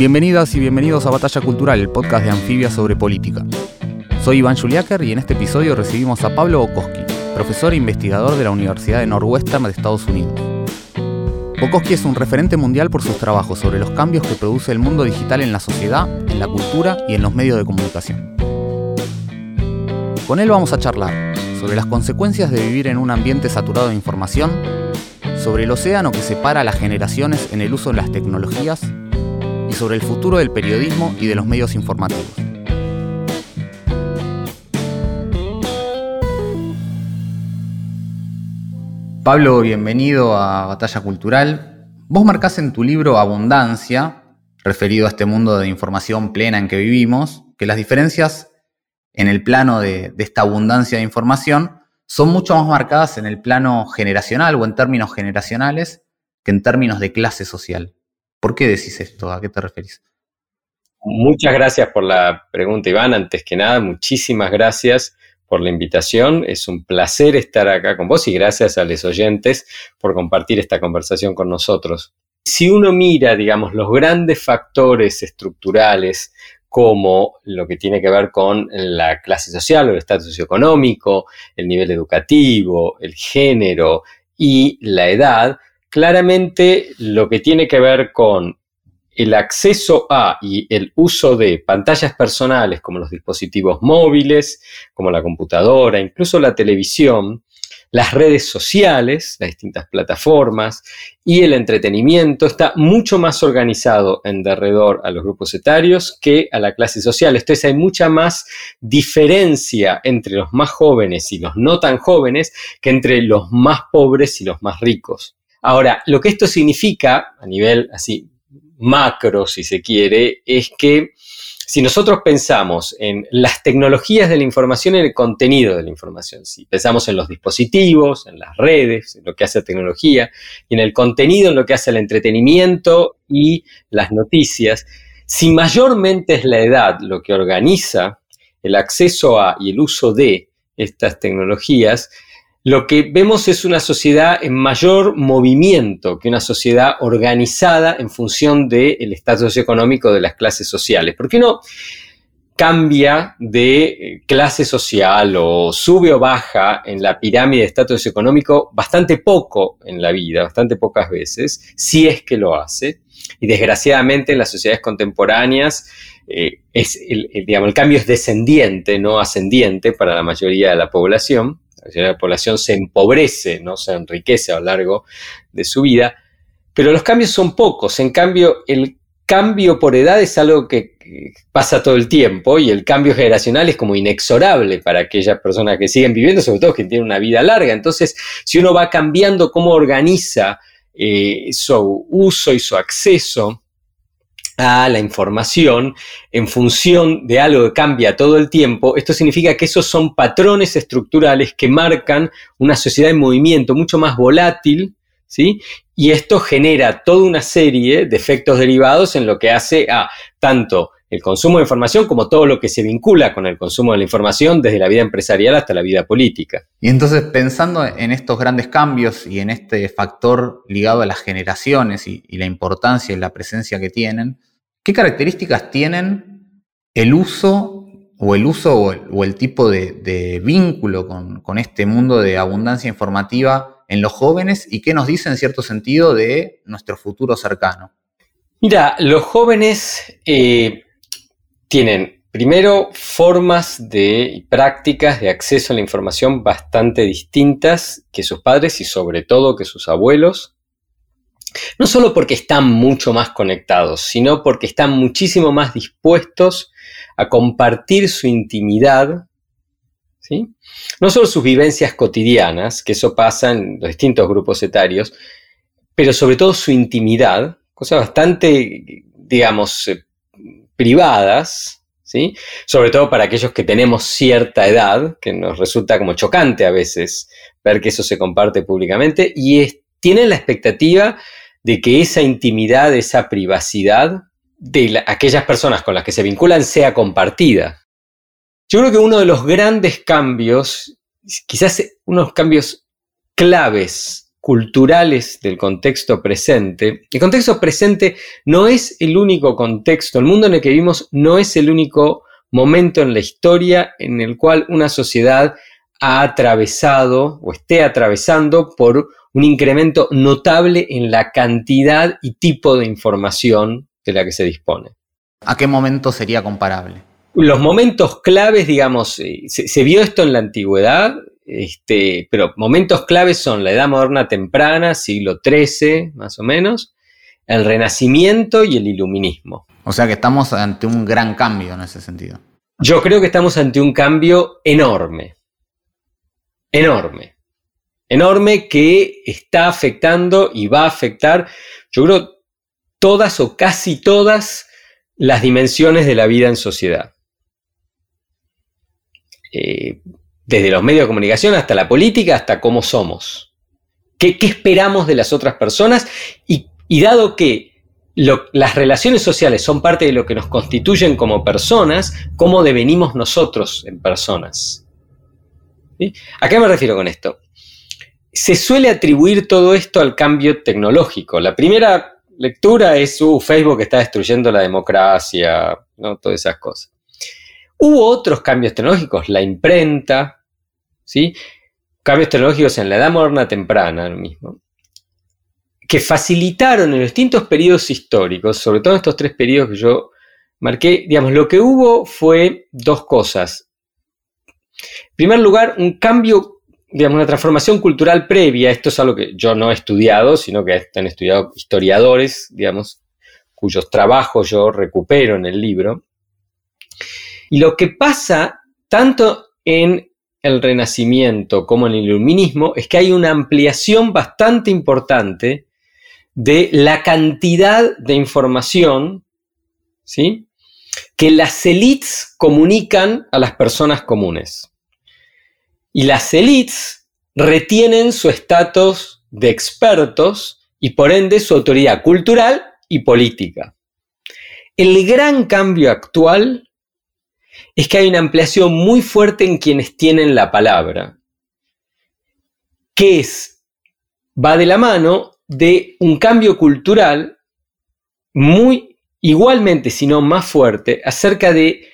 Bienvenidas y bienvenidos a Batalla Cultural, el podcast de Anfibia sobre política. Soy Iván Juliáquer y en este episodio recibimos a Pablo Bokoski, profesor e investigador de la Universidad de Northwestern de Estados Unidos. Bokoski es un referente mundial por sus trabajos sobre los cambios que produce el mundo digital en la sociedad, en la cultura y en los medios de comunicación. Con él vamos a charlar sobre las consecuencias de vivir en un ambiente saturado de información, sobre el océano que separa a las generaciones en el uso de las tecnologías y sobre el futuro del periodismo y de los medios informativos. Pablo, bienvenido a Batalla Cultural. Vos marcás en tu libro Abundancia, referido a este mundo de información plena en que vivimos, que las diferencias en el plano de, de, esta abundancia de información son mucho más marcadas en el plano generacional o en términos generacionales que en términos de clase social. ¿Por qué decís esto? ¿A qué te referís? Muchas gracias por la pregunta, Iván. Antes que nada, muchísimas gracias por la invitación. Es un placer estar acá con vos y gracias a los oyentes por compartir esta conversación con nosotros. Si uno mira, digamos, los grandes factores estructurales como lo que tiene que ver con la clase social el estatus socioeconómico, el nivel educativo, el género y la edad, claramente lo que tiene que ver con el acceso a y el uso de pantallas personales como los dispositivos móviles, como la computadora, incluso la televisión, las redes sociales, las distintas plataformas y el entretenimiento está mucho más organizado en derredor a los grupos etarios que a la clase social. Entonces hay mucha más diferencia entre los más jóvenes y los no tan jóvenes que entre los más pobres y los más ricos. Ahora, lo que esto significa a nivel así macro, si se quiere, es que si nosotros pensamos en las tecnologías de la información, en el contenido de la información, si pensamos en los dispositivos, en las redes, en lo que hace la tecnología, y en el contenido, en lo que hace el entretenimiento y las noticias, si mayormente es la edad lo que organiza el acceso a y el uso de estas tecnologías, lo que vemos es una sociedad en mayor movimiento que una sociedad organizada en función del estatus socioeconómico de las clases sociales. ¿Por qué no cambia de eh, clase social o sube o baja en la pirámide de estatus socioeconómico bastante poco en la vida, bastante pocas veces, si es que lo hace? Y desgraciadamente en las sociedades contemporáneas eh, es el, digamos, el cambio es descendiente, no ascendiente para la mayoría de la población la población se empobrece, no se enriquece a lo largo de su vida, pero los cambios son pocos. En cambio, el cambio por edad es algo que pasa todo el tiempo y el cambio generacional es como inexorable para aquellas personas que siguen viviendo, sobre todo que tienen una vida larga. Entonces, si uno va cambiando cómo organiza eh, su uso y su acceso a la información en función de algo que cambia todo el tiempo, esto significa que esos son patrones estructurales que marcan una sociedad en movimiento mucho más volátil, ¿sí? Y esto genera toda una serie de efectos derivados en lo que hace a tanto el consumo de información como todo lo que se vincula con el consumo de la información desde la vida empresarial hasta la vida política. Y entonces pensando en estos grandes cambios y en este factor ligado a las generaciones y, y la importancia y la presencia que tienen, ¿Qué características tienen el uso o el uso o el, tipo de, vínculo con, este mundo de abundancia informativa en los jóvenes y qué nos dice en cierto sentido de nuestro futuro cercano? Mira, los jóvenes eh, tienen primero formas de y prácticas de acceso a la información bastante distintas que sus padres y sobre todo que sus abuelos. No solo porque están mucho más conectados, sino porque están muchísimo más dispuestos a compartir su intimidad, ¿sí? no solo sus vivencias cotidianas, que eso pasa en los distintos grupos etarios, pero sobre todo su intimidad, cosa bastante, digamos, eh, privadas, ¿sí? sobre todo para aquellos que tenemos cierta edad, que nos resulta como chocante a veces ver que eso se comparte públicamente, y tienen la expectativa de que esa intimidad, esa privacidad de aquellas personas con las que se vinculan sea compartida. Yo creo que uno de los grandes cambios, quizás unos cambios claves culturales del contexto presente. El contexto presente no es el único contexto, el mundo en el que vivimos no es el único momento en la historia en el cual una sociedad ha atravesado o esté atravesando por un incremento notable en la cantidad y tipo de información de la que se dispone. ¿A qué momento sería comparable? Los momentos claves, digamos, eh, se, vio esto en la antigüedad, este, pero momentos claves son la Edad Moderna temprana, siglo XIII más o menos, el Renacimiento y el Iluminismo. O sea que estamos ante un gran cambio en ese sentido. Yo creo que estamos ante un cambio enorme, enorme, enorme que está afectando y va a afectar, yo creo, todas o casi todas las dimensiones de la vida en sociedad. Eh, desde los medios de comunicación hasta la política, hasta cómo somos. ¿Qué, esperamos de las otras personas? Y, dado que las relaciones sociales son parte de lo que nos constituyen como personas, ¿cómo devenimos nosotros en personas? ¿A qué me refiero con esto? Se suele atribuir todo esto al cambio tecnológico. La primera lectura es, uh, Facebook está destruyendo la democracia, ¿no? todas esas cosas. Hubo otros cambios tecnológicos, la imprenta, ¿sí? Cambios tecnológicos en la edad moderna temprana, mismo, que facilitaron en distintos periodos históricos, sobre todo en estos tres periodos que yo marqué, digamos, lo que hubo fue dos cosas. En primer lugar, un cambio, digamos, una transformación cultural previa, esto es algo que yo no he estudiado, sino que han estudiado historiadores, digamos, cuyos trabajos yo recupero en el libro. Y lo que pasa tanto en el Renacimiento como en el Iluminismo es que hay una ampliación bastante importante de la cantidad de información ¿sí? que las élites comunican a las personas comunes. Y las élites retienen su estatus de expertos y por ende su autoridad cultural y política. El gran cambio actual es que hay una ampliación muy fuerte en quienes tienen la palabra, que es, va de la mano de un cambio cultural muy igualmente, si no más fuerte, acerca de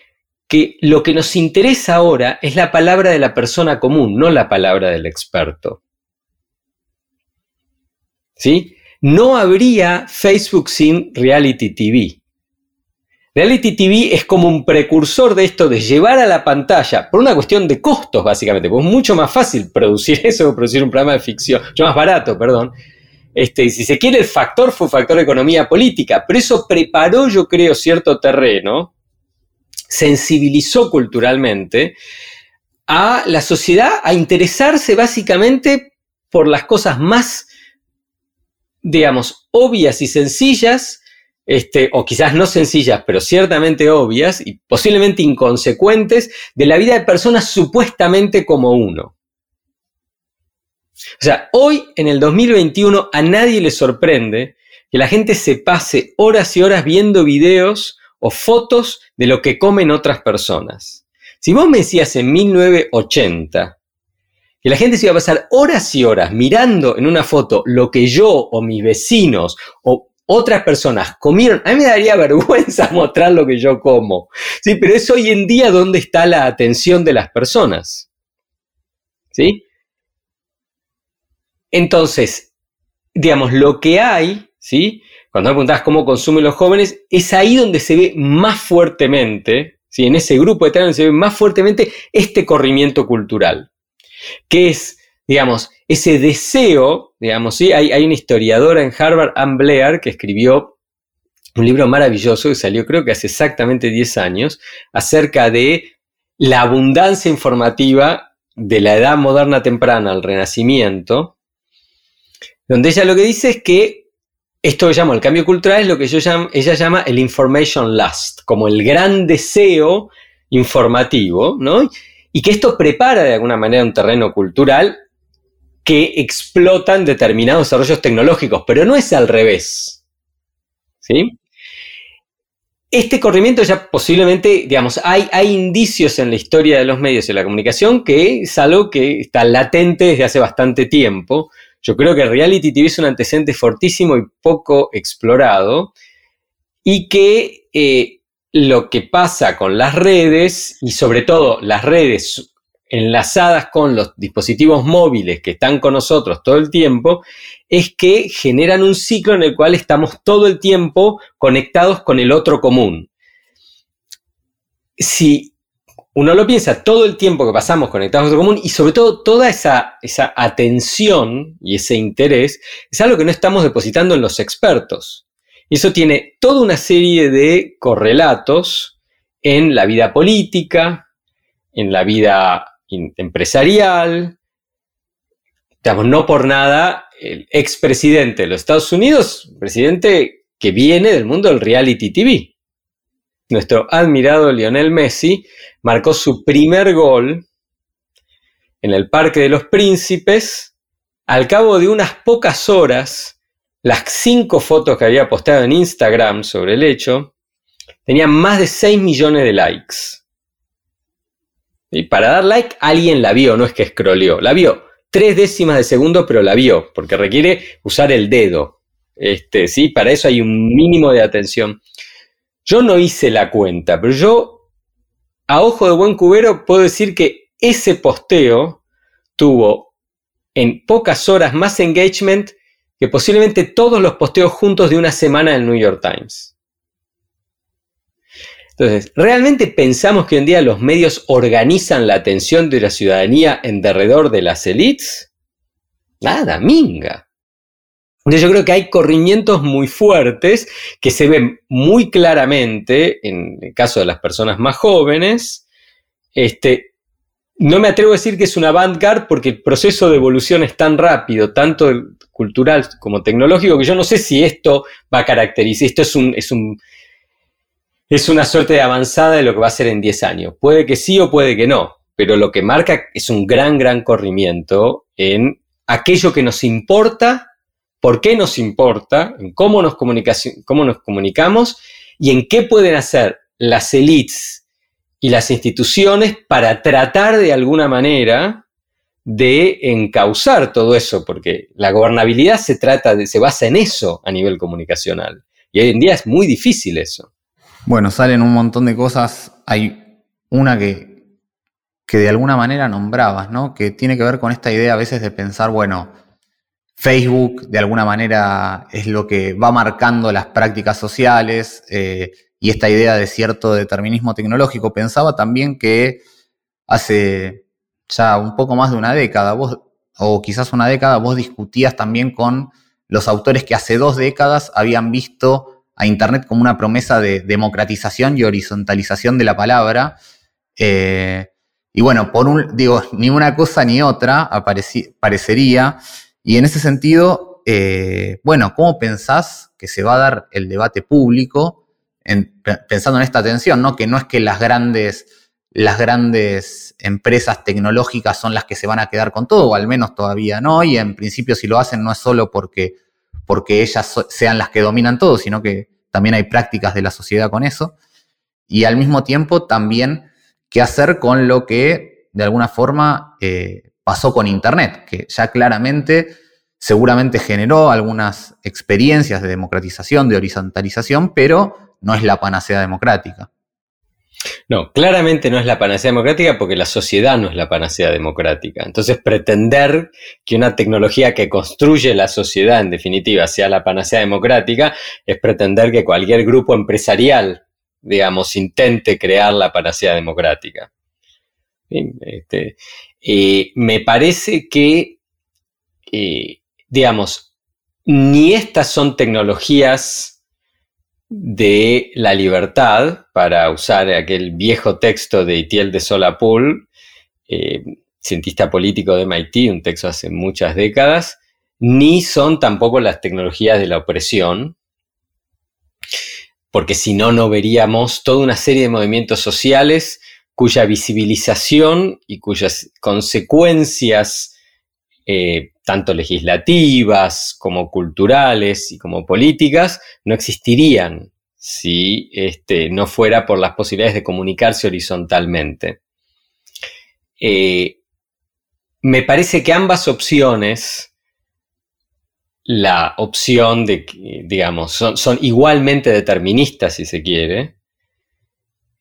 que lo que nos interesa ahora es la palabra de la persona común, no la palabra del experto. ¿Sí? No habría Facebook sin reality TV. Reality TV es como un precursor de esto de llevar a la pantalla, por una cuestión de costos básicamente, porque es mucho más fácil producir eso que producir un programa de ficción, mucho más barato, perdón. Este, si se quiere, el factor fue factor de economía política, pero eso preparó, yo creo, cierto terreno, sensibilizó culturalmente a la sociedad a interesarse básicamente por las cosas más, digamos, obvias y sencillas este, o quizás no sencillas, pero ciertamente obvias y posiblemente inconsecuentes de la vida de personas supuestamente como uno. O sea, hoy en el 2021 a nadie le sorprende que la gente se pase horas y horas viendo videos o fotos de lo que comen otras personas. Si vos me decías en 1980 que la gente se iba a pasar horas y horas mirando en una foto lo que yo o mis vecinos o otras personas comieron. A mí me daría vergüenza mostrar lo que yo como. Sí, pero es hoy en día donde está la atención de las personas. ¿Sí? Entonces, digamos, lo que hay, ¿sí? Cuando me preguntas cómo consumen los jóvenes, es ahí donde se ve más fuertemente, ¿sí? En ese grupo de donde se ve más fuertemente este corrimiento cultural, que es, digamos, ese deseo, digamos, ¿sí? Hay, hay una historiadora en Harvard, Anne Blair, que escribió un libro maravilloso que salió creo que hace exactamente 10 años, acerca de la abundancia informativa de la edad moderna temprana al renacimiento, donde ella lo que dice es que esto que llamo el cambio cultural es lo que ella llama el information lust, como el gran deseo informativo, ¿no? Y que esto prepara de alguna manera un terreno cultural que explotan determinados desarrollos tecnológicos, pero no es al revés. ¿Sí? Este corrimiento ya posiblemente, digamos, hay, hay indicios en la historia de los medios y la comunicación que es algo que está latente desde hace bastante tiempo. Yo creo que reality TV es un antecedente fortísimo y poco explorado y que eh, lo que pasa con las redes y sobre todo las redes enlazadas con los dispositivos móviles que están con nosotros todo el tiempo, es que generan un ciclo en el cual estamos todo el tiempo conectados con el otro común. Si uno lo piensa, todo el tiempo que pasamos conectados con otro común y sobre todo toda esa, esa atención y ese interés es algo que no estamos depositando en los expertos. Y eso tiene toda una serie de correlatos en la vida política, en la vida empresarial. Digamos, no por nada, el expresidente de los Estados Unidos, presidente que viene del mundo del reality TV. Nuestro admirado Lionel Messi marcó su primer gol en el Parque de los Príncipes al cabo de unas pocas horas. Las cinco fotos que había postado en Instagram sobre el hecho tenían más de 6 millones de likes. Y para dar like, alguien la vio, no es que scrolleó, la vio. Tres décimas de segundo, pero la vio, porque requiere usar el dedo. Este, ¿sí? Para eso hay un mínimo de atención. Yo no hice la cuenta, pero yo, a ojo de buen cubero, puedo decir que ese posteo tuvo en pocas horas más engagement que posiblemente todos los posteos juntos de una semana en el New York Times. Entonces, ¿realmente pensamos que hoy en día los medios organizan la atención de la ciudadanía en derredor de las élites? Nada, minga. Entonces yo creo que hay corrimientos muy fuertes que se ven muy claramente en el caso de las personas más jóvenes. Este, no me atrevo a decir que es una vanguard porque el proceso de evolución es tan rápido, tanto cultural como tecnológico, que yo no sé si esto va a caracterizar, esto es un, es un es una suerte de avanzada de lo que va a ser en 10 años. Puede que sí o puede que no, pero lo que marca es un gran, gran corrimiento en aquello que nos importa, por qué nos importa, en cómo nos, cómo nos comunicamos y en qué pueden hacer las élites y las instituciones para tratar de alguna manera de encauzar todo eso, porque la gobernabilidad se trata de, se basa en eso a nivel comunicacional. Y hoy en día es muy difícil eso. Bueno, salen un montón de cosas. Hay una que, que de alguna manera nombrabas, ¿no? Que tiene que ver con esta idea a veces de pensar, bueno, Facebook de alguna manera es lo que va marcando las prácticas sociales eh, y esta idea de cierto determinismo tecnológico. Pensaba también que hace ya un poco más de una década, vos, o quizás una década, vos discutías también con los autores que hace dos décadas habían visto a Internet como una promesa de democratización y horizontalización de la palabra. Eh, y bueno, por un, digo, ni una cosa ni otra parecería. Y en ese sentido, eh, bueno, ¿cómo pensás que se va a dar el debate público pensando en esta tensión, ¿no? Que no es que las grandes, las grandes empresas tecnológicas son las que se van a quedar con todo, o al menos todavía no, y en principio si lo hacen no es solo porque porque ellas sean las que dominan todo, sino que también hay prácticas de la sociedad con eso. Y al mismo tiempo también qué hacer con lo que de alguna forma eh, pasó con Internet, que ya claramente seguramente generó algunas experiencias de democratización, de horizontalización, pero no es la panacea democrática. No, claramente no es la panacea democrática porque la sociedad no es la panacea democrática. Entonces, pretender que una tecnología que construye la sociedad, en definitiva, sea la panacea democrática, es pretender que cualquier grupo empresarial, digamos, intente crear la panacea democrática. Este, eh, me parece que, eh, digamos, ni estas son tecnologías de la libertad, para usar aquel viejo texto de Itiel de Solapul, eh, cientista político de MIT, un texto hace muchas décadas, ni son tampoco las tecnologías de la opresión, porque si no, no veríamos toda una serie de movimientos sociales cuya visibilización y cuyas consecuencias, eh, tanto legislativas como culturales y como políticas, no existirían si este, no fuera por las posibilidades de comunicarse horizontalmente. Eh, me parece que ambas opciones, la opción de, digamos, son, igualmente deterministas, si se quiere,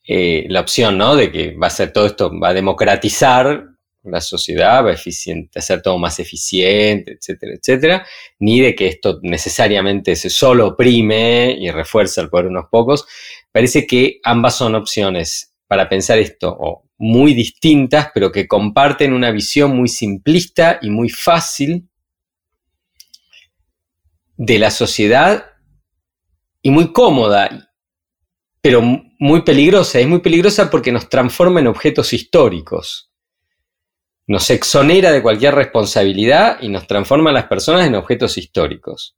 eh, la opción, ¿no? De que va a ser todo esto, va a democratizar la sociedad, va a hacer todo más eficiente, etcétera, etcétera, ni de que esto necesariamente se solo oprime y refuerza el poder de unos pocos. Parece que ambas son opciones para pensar esto, muy distintas, pero que comparten una visión muy simplista y muy fácil de la sociedad y muy cómoda, pero muy peligrosa. Es muy peligrosa porque nos transforma en objetos históricos nos exonera de cualquier responsabilidad y nos transforma a las personas en objetos históricos.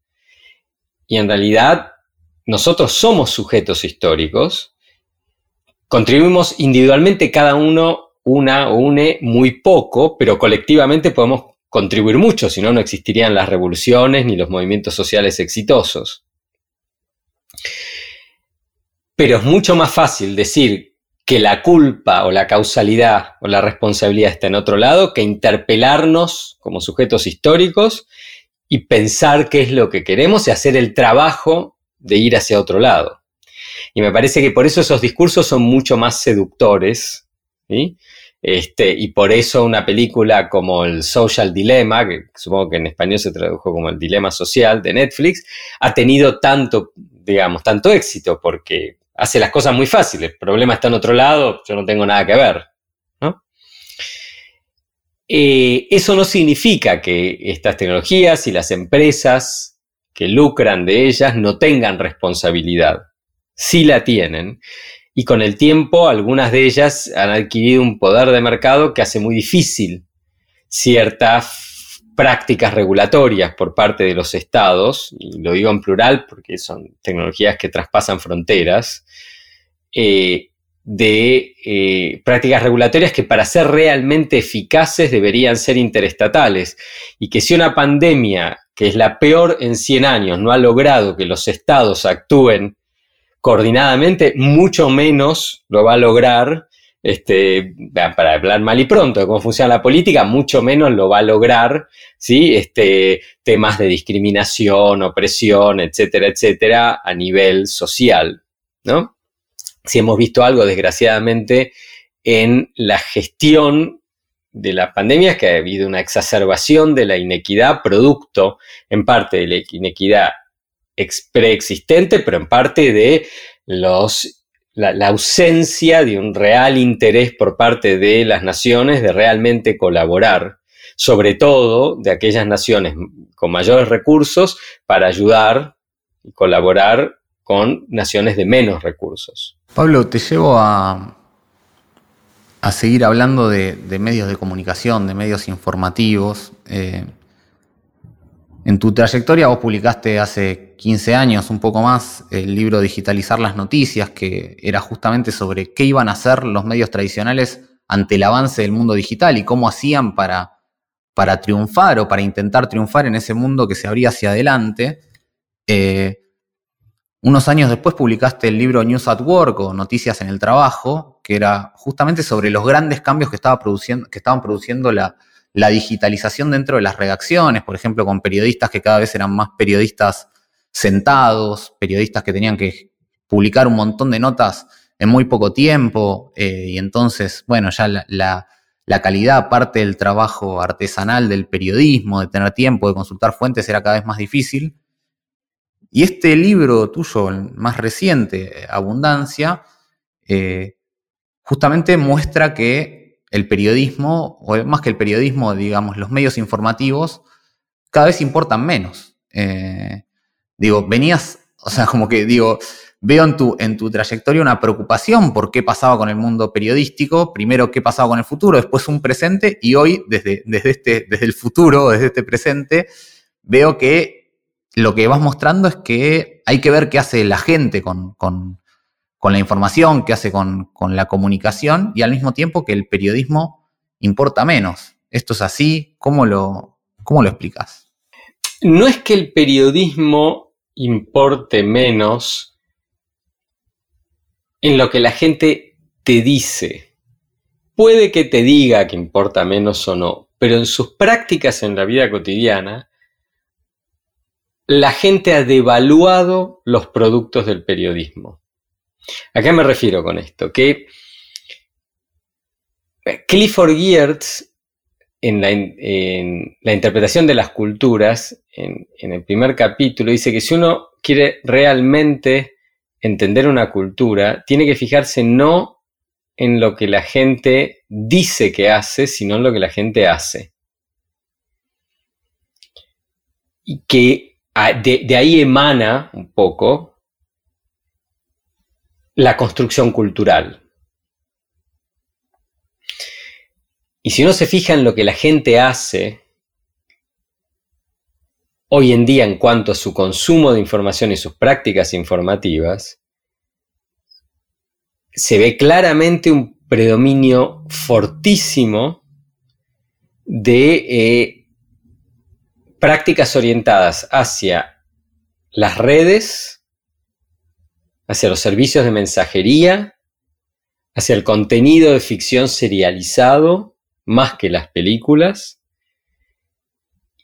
Y en realidad nosotros somos sujetos históricos, contribuimos individualmente cada uno una o une muy poco, pero colectivamente podemos contribuir mucho, si no, no existirían las revoluciones ni los movimientos sociales exitosos. Pero es mucho más fácil decir que la culpa o la causalidad o la responsabilidad está en otro lado, que interpelarnos como sujetos históricos y pensar qué es lo que queremos y hacer el trabajo de ir hacia otro lado. Y me parece que por eso esos discursos son mucho más seductores, Este, y por eso una película como el Social Dilemma, que supongo que en español se tradujo como el Dilema Social de Netflix, ha tenido tanto, digamos, tanto éxito, porque hace las cosas muy fáciles. El problema está en otro lado, yo no tengo nada que ver. Eh, eso no significa que estas tecnologías y las empresas que lucran de ellas no tengan responsabilidad. Sí la tienen. Y con el tiempo algunas de ellas han adquirido un poder de mercado que hace muy difícil ciertas prácticas regulatorias por parte de los estados, y lo digo en plural porque son tecnologías que traspasan fronteras, eh, de eh, prácticas regulatorias que para ser realmente eficaces deberían ser interestatales. Y que si una pandemia, que es la peor en 100 años, no ha logrado que los estados actúen coordinadamente, mucho menos lo va a lograr, este, para hablar mal y pronto de cómo funciona la política, mucho menos lo va a lograr, ¿sí? Este, temas de discriminación, opresión, etcétera, etcétera, a nivel social, ¿no? si hemos visto algo, desgraciadamente, en la gestión de la pandemia es que ha habido una exacerbación de la inequidad, producto en parte de la inequidad preexistente, pero en parte de los, la, ausencia de un real interés por parte de las naciones de realmente colaborar, sobre todo de aquellas naciones con mayores recursos, para ayudar y colaborar con naciones de menos recursos. Pablo, te llevo a, a seguir hablando de, medios de comunicación, de medios informativos. Eh, en tu trayectoria vos publicaste hace 15 años, un poco más, el libro Digitalizar las Noticias, que era justamente sobre qué iban a hacer los medios tradicionales ante el avance del mundo digital y cómo hacían para, para triunfar o para intentar triunfar en ese mundo que se abría hacia adelante. Eh, unos años después publicaste el libro News at Work o Noticias en el Trabajo, que era justamente sobre los grandes cambios que, estaba produciendo, que estaban produciendo la, digitalización dentro de las redacciones, por ejemplo, con periodistas que cada vez eran más periodistas sentados, periodistas que tenían que publicar un montón de notas en muy poco tiempo, eh, y entonces, bueno, ya la, la, calidad, parte del trabajo artesanal del periodismo, de tener tiempo, de consultar fuentes, era cada vez más difícil. Y este libro tuyo, más reciente, Abundancia, eh, justamente muestra que el periodismo, o más que el periodismo, digamos, los medios informativos, cada vez importan menos. Eh, digo, venías, o sea, como que digo, veo en tu, en tu trayectoria una preocupación por qué pasaba con el mundo periodístico, primero qué pasaba con el futuro, después un presente, y hoy, desde, desde, este, desde el futuro, desde este presente, veo que lo que vas mostrando es que hay que ver qué hace la gente con, la información, qué hace con, la comunicación y al mismo tiempo que el periodismo importa menos. ¿Esto es así? ¿Cómo lo, cómo lo explicas? No es que el periodismo importe menos en lo que la gente te dice. Puede que te diga que importa menos o no, pero en sus prácticas en la vida cotidiana, la gente ha devaluado los productos del periodismo. ¿A qué me refiero con esto? Que Clifford Geertz, en la, interpretación de las culturas, en, en el primer capítulo, dice que si uno quiere realmente entender una cultura, tiene que fijarse no en lo que la gente dice que hace, sino en lo que la gente hace. Y que ah, de, ahí emana un poco la construcción cultural. Y si uno se fija en lo que la gente hace hoy en día en cuanto a su consumo de información y sus prácticas informativas, se ve claramente un predominio fortísimo de eh, prácticas orientadas hacia las redes, hacia los servicios de mensajería, hacia el contenido de ficción serializado, más que las películas,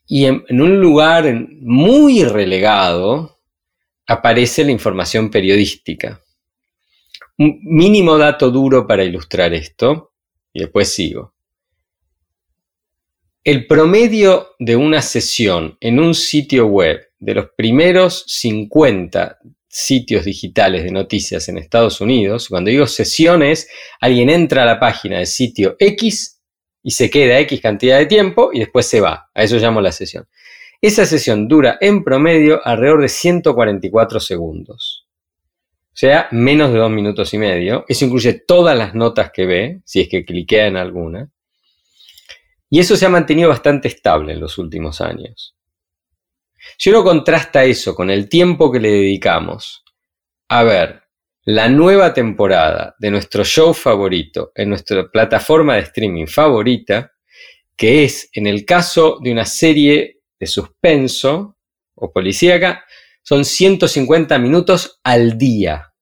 y en, un lugar muy relegado aparece la información periodística. Un mínimo dato duro para ilustrar esto, y después sigo. El promedio de una sesión en un sitio web de los primeros 50 sitios digitales de noticias en Estados Unidos, cuando digo sesiones, alguien entra a la página del sitio X y se queda X cantidad de tiempo y después se va. A eso llamo la sesión. Esa sesión dura en promedio alrededor de 144 segundos. O sea, menos de dos minutos y medio. Eso incluye todas las notas que ve, si es que cliquea en alguna. Y eso se ha mantenido bastante estable en los últimos años. Si uno contrasta eso con el tiempo que le dedicamos a ver la nueva temporada de nuestro show favorito en nuestra plataforma de streaming favorita, que es en el caso de una serie de suspenso o policíaca, son 150 minutos al día.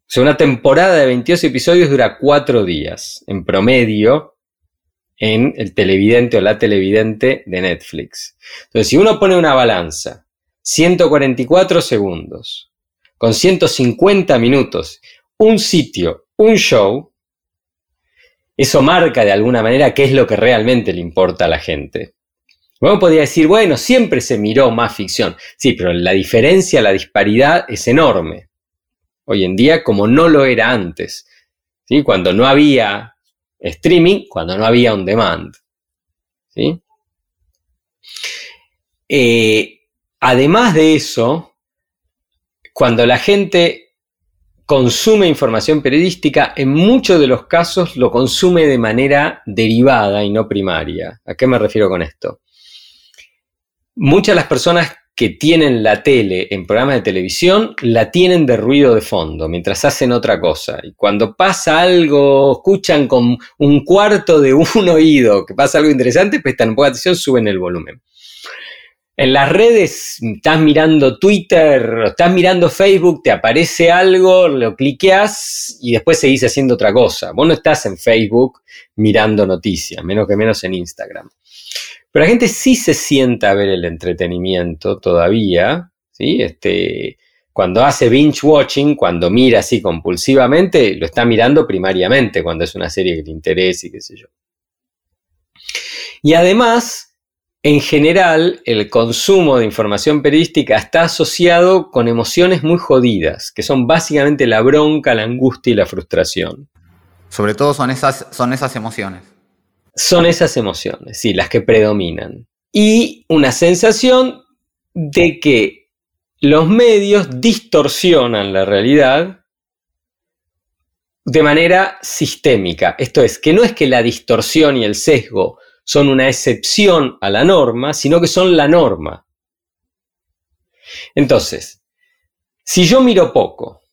O sea, una temporada de 22 episodios dura 4 días, en promedio, en el televidente o la televidente de Netflix. Entonces, si uno pone una balanza, 144 segundos, con 150 minutos, un sitio, un show, eso marca de alguna manera qué es lo que realmente le importa a la gente. Uno podría decir, bueno, siempre se miró más ficción. Sí, pero la diferencia, la disparidad es enorme. Hoy en día, como no lo era antes. ¿sí? Cuando no había streaming, cuando no había on demand. Eh, además de eso, cuando la gente consume información periodística, en muchos de los casos lo consume de manera derivada y no primaria. ¿A qué me refiero con esto? muchas de las personas que tienen la tele en programas de televisión la tienen de ruido de fondo mientras hacen otra cosa. Y cuando pasa algo, escuchan con un cuarto de un oído que pasa algo interesante, prestan de atención, suben el volumen. En las redes estás mirando Twitter, estás mirando Facebook, te aparece algo, lo cliqueas y después seguís haciendo otra cosa. Vos no estás en Facebook mirando noticias, menos que menos en Instagram. Pero la gente sí se sienta a ver el entretenimiento todavía, ¿sí? Este, cuando hace binge watching, cuando mira así compulsivamente, lo está mirando primariamente cuando es una serie que le interesa y qué sé yo. Y además, en general, el consumo de información periodística está asociado con emociones muy jodidas, que son básicamente la bronca, la angustia y la frustración. Sobre todo son esas, son esas emociones son esas emociones, sí, las que predominan. Y una sensación de que los medios distorsionan la realidad de manera sistémica. Esto es, que no es que la distorsión y el sesgo son una excepción a la norma, sino que son la norma. Entonces, si yo miro poco,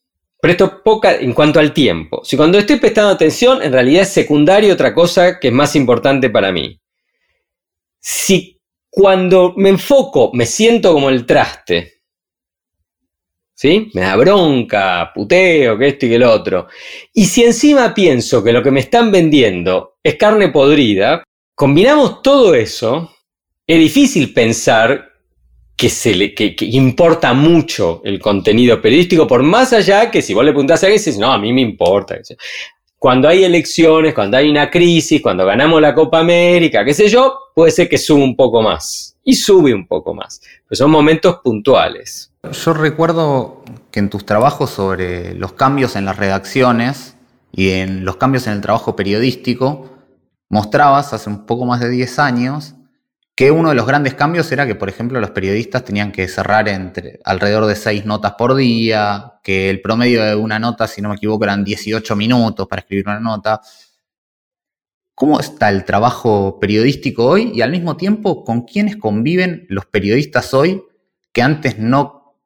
presto poca en cuanto al tiempo, si cuando estoy prestando atención, en realidad es secundario otra cosa que es más importante para mí. Si cuando me enfoco me siento como el traste, ¿sí? Me da bronca, puteo, que esto y que el otro. Y si encima pienso que lo que me están vendiendo es carne podrida, combinamos todo eso, es difícil pensar que, se le, que, importa mucho el contenido periodístico, por más allá que si vos le preguntás a alguien, dices, no, a mí me importa. Cuando hay elecciones, cuando hay una crisis, cuando ganamos la Copa América, qué sé yo, puede ser que suba un poco más. Y sube un poco más. Pero son momentos puntuales. Yo recuerdo que en tus trabajos sobre los cambios en las redacciones y en los cambios en el trabajo periodístico, mostrabas hace un poco más de 10 años que uno de los grandes cambios era que, por ejemplo, los periodistas tenían que cerrar entre alrededor de 6 notas por día, que el promedio de una nota, si no me equivoco, eran 18 minutos para escribir una nota. ¿Cómo está el trabajo periodístico hoy y al mismo tiempo con quiénes conviven los periodistas hoy que antes no,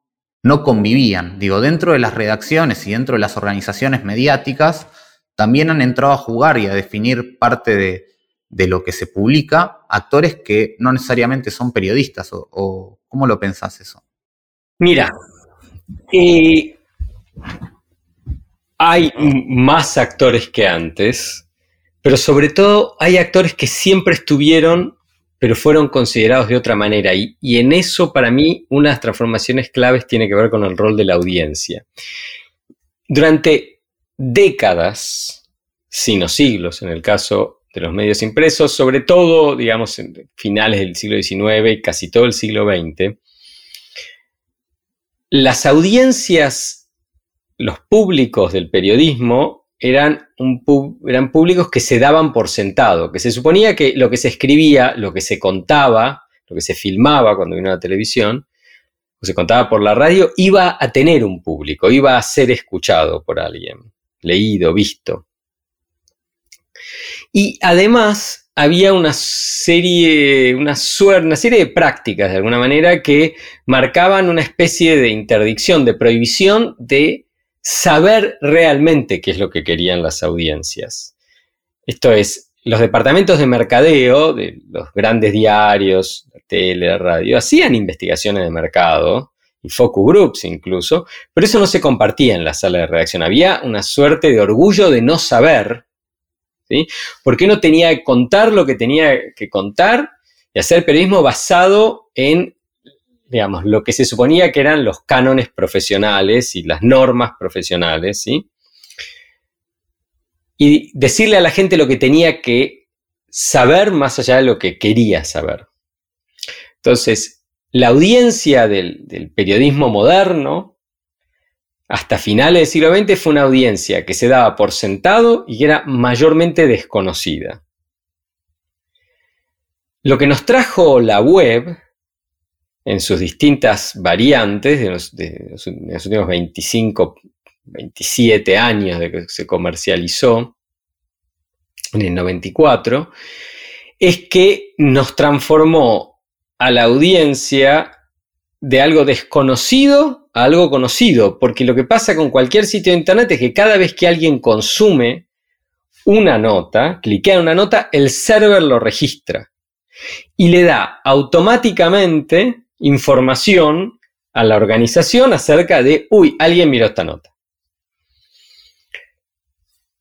no convivían? Digo, dentro de las redacciones y dentro de las organizaciones mediáticas, también han entrado a jugar y a definir parte de, lo que se publica actores que no necesariamente son periodistas. ¿O, cómo lo pensás eso? Mira, eh, hay más actores que antes, pero sobre todo hay actores que siempre estuvieron, pero fueron considerados de otra manera. Y, y en eso, para mí, unas transformaciones claves tiene que ver con el rol de la audiencia. Durante décadas, sino siglos en el caso de los medios impresos, sobre todo, digamos, en finales del siglo XIX y casi todo el siglo XX, las audiencias, los públicos del periodismo eran, un eran públicos que se daban por sentado, que se suponía que lo que se escribía, lo que se contaba, lo que se filmaba cuando vino a la televisión, o se contaba por la radio, iba a tener un público, iba a ser escuchado por alguien leído, visto. Y además había una serie, una, una serie de prácticas de alguna manera que marcaban una especie de interdicción, de prohibición de saber realmente qué es lo que querían las audiencias. Esto es, los departamentos de mercadeo de los grandes diarios, tele, radio, hacían investigaciones de mercado y focus groups incluso, pero eso no se compartía en la sala de redacción. Había una suerte de orgullo de no saber, ¿sí? Porque no tenía que contar lo que tenía que contar y hacer periodismo basado en, digamos, lo que se suponía que eran los cánones profesionales y las normas profesionales, ¿sí? Y decirle a la gente lo que tenía que saber más allá de lo que quería saber. Entonces, la audiencia del, periodismo moderno, hasta finales del siglo XX, fue una audiencia que se daba por sentado y que era mayormente desconocida. Lo que nos trajo la web, en sus distintas variantes, de los, los, últimos 25, 27 años de que se comercializó, en el 94, es que nos transformó a la audiencia de algo desconocido algo conocido, porque lo que pasa con cualquier sitio de internet es que cada vez que alguien consume una nota, cliquea en una nota, el server lo registra y le da automáticamente información a la organización acerca de, uy, alguien miró esta nota.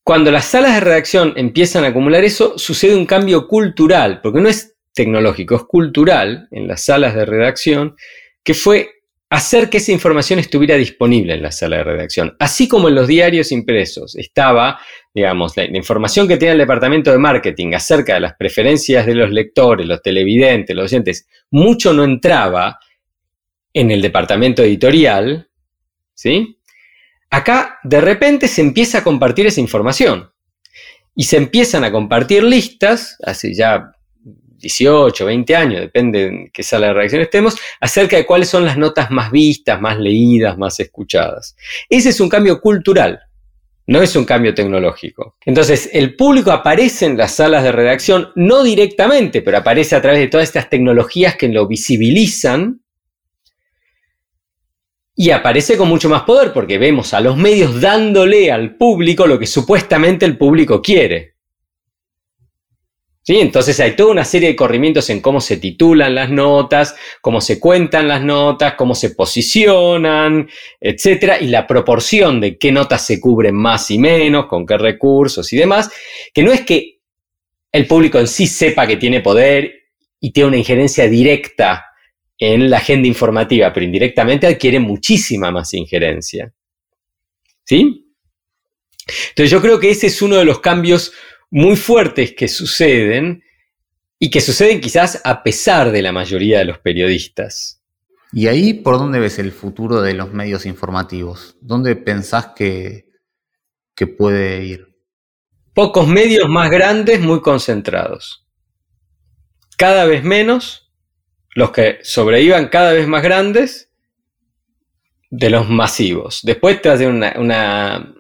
Cuando las salas de redacción empiezan a acumular eso, sucede un cambio cultural, porque no es tecnológico, es cultural en las salas de redacción, que fue hacer que esa información estuviera disponible en la sala de redacción. Así como en los diarios impresos estaba, digamos, la, información que tenía el departamento de marketing acerca de las preferencias de los lectores, los televidentes, los oyentes, mucho no entraba en el departamento editorial, ¿sí? Acá de repente se empieza a compartir esa información y se empiezan a compartir listas, hace ya 18, 20 años, depende en qué sala de reacción estemos, acerca de cuáles son las notas más vistas, más leídas, más escuchadas. Ese es un cambio cultural. no es un cambio tecnológico. Entonces, el público aparece en las salas de redacción, no directamente, pero aparece a través de todas estas tecnologías que lo visibilizan y aparece con mucho más poder porque vemos a los medios dándole al público lo que supuestamente el público quiere. ¿Sí? Entonces hay toda una serie de corrimientos en cómo se titulan las notas, cómo se cuentan las notas, cómo se posicionan, etcétera, y la proporción de qué notas se cubren más y menos, con qué recursos y demás, que no es que el público en sí sepa que tiene poder y tiene una injerencia directa en la agenda informativa, pero indirectamente adquiere muchísima más injerencia. ¿Sí? Entonces yo creo que ese es uno de los cambios muy fuertes que suceden y que suceden quizás a pesar de la mayoría de los periodistas. ¿Y ahí por dónde ves el futuro de los medios informativos? ¿Dónde pensás que, que puede ir? Pocos medios más grandes, muy concentrados. Cada vez menos, los que sobrevivan cada vez más grandes de los masivos. Después te hace una, una,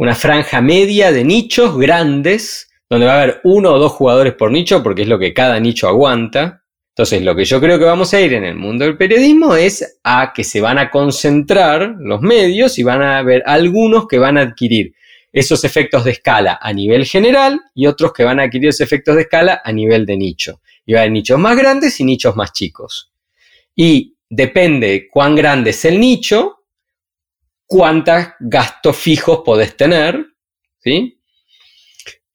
una franja media de nichos grandes, donde va a haber uno o dos jugadores por nicho, porque es lo que cada nicho aguanta. Entonces, lo que yo creo que vamos a ir en el mundo del periodismo es a que se van a concentrar los medios y van a haber algunos que van a adquirir esos efectos de escala a nivel general y otros que van a adquirir esos efectos de escala a nivel de nicho. Y va a haber nichos más grandes y nichos más chicos. Y depende cuán grande es el nicho, cuántos gastos fijos podés tener, ¿sí?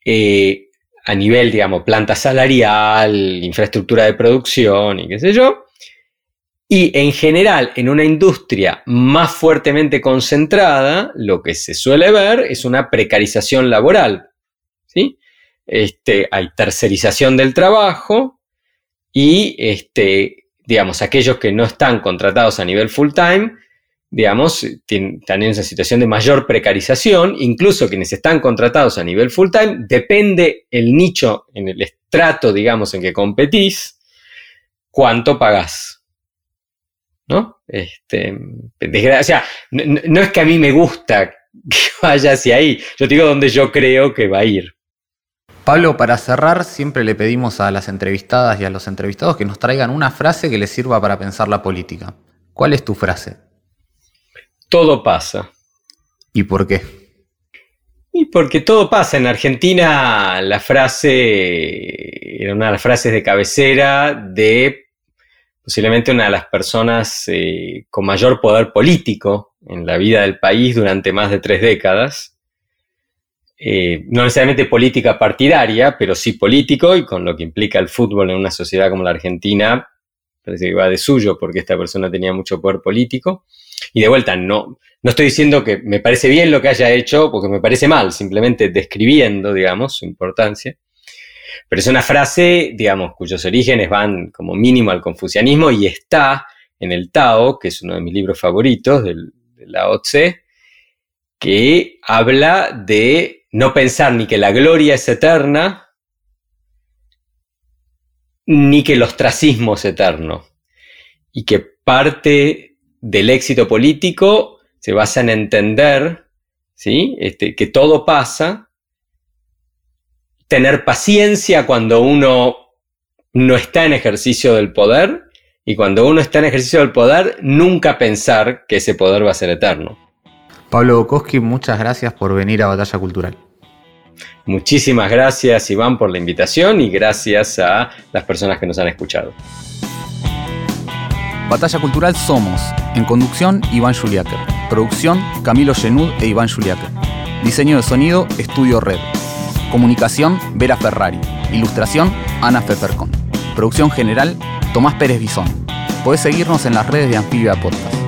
Eh, a nivel, digamos, planta salarial, infraestructura de producción y qué sé yo. Y en general, en una industria más fuertemente concentrada, lo que se suele ver es una precarización laboral. ¿sí? Este, hay tercerización del trabajo y, este, digamos, aquellos que no están contratados a nivel full time digamos, están en esa situación de mayor precarización, incluso quienes están contratados a nivel full time, depende el nicho en el estrato, digamos, en que competís, cuánto pagás. ¿No? Este, o sea, no, es que a mí me gusta que vaya hacia ahí, yo digo donde yo creo que va a ir. Pablo, para cerrar, siempre le pedimos a las entrevistadas y a los entrevistados que nos traigan una frase que les sirva para pensar la política. ¿Cuál es tu frase? Todo pasa. ¿Y por qué? Y porque todo pasa. En Argentina la frase era una de las frases de cabecera de posiblemente una de las personas eh, con mayor poder político en la vida del país durante más de tres décadas. Eh, no necesariamente política partidaria, pero sí político y con lo que implica el fútbol en una sociedad como la Argentina, parece que va de suyo porque esta persona tenía mucho poder político. Y de vuelta, no, no estoy diciendo que me parece bien lo que haya hecho, porque me parece mal, simplemente describiendo, digamos, su importancia. Pero es una frase, digamos, cuyos orígenes van como mínimo al confucianismo y está en el Tao, que es uno de mis libros favoritos del, de Lao Tse, que habla de no pensar ni que la gloria es eterna, ni que el ostracismo es eterno. Y que parte del éxito político se basa en entender ¿sí? Este, que todo pasa, tener paciencia cuando uno no está en ejercicio del poder y cuando uno está en ejercicio del poder, nunca pensar que ese poder va a ser eterno. Pablo Bukowski, muchas gracias por venir a Batalla Cultural. Muchísimas gracias Iván por la invitación y gracias a las personas que nos han escuchado. Batalla Cultural Somos. En conducción, Iván Juliáquer. Producción, Camilo Genud e Iván Juliáquer. Diseño de sonido, Estudio Red. Comunicación, Vera Ferrari. Ilustración, Ana Fefercon. Producción general, Tomás Pérez Bisón. Podés seguirnos en las redes de Anfibia Podcast.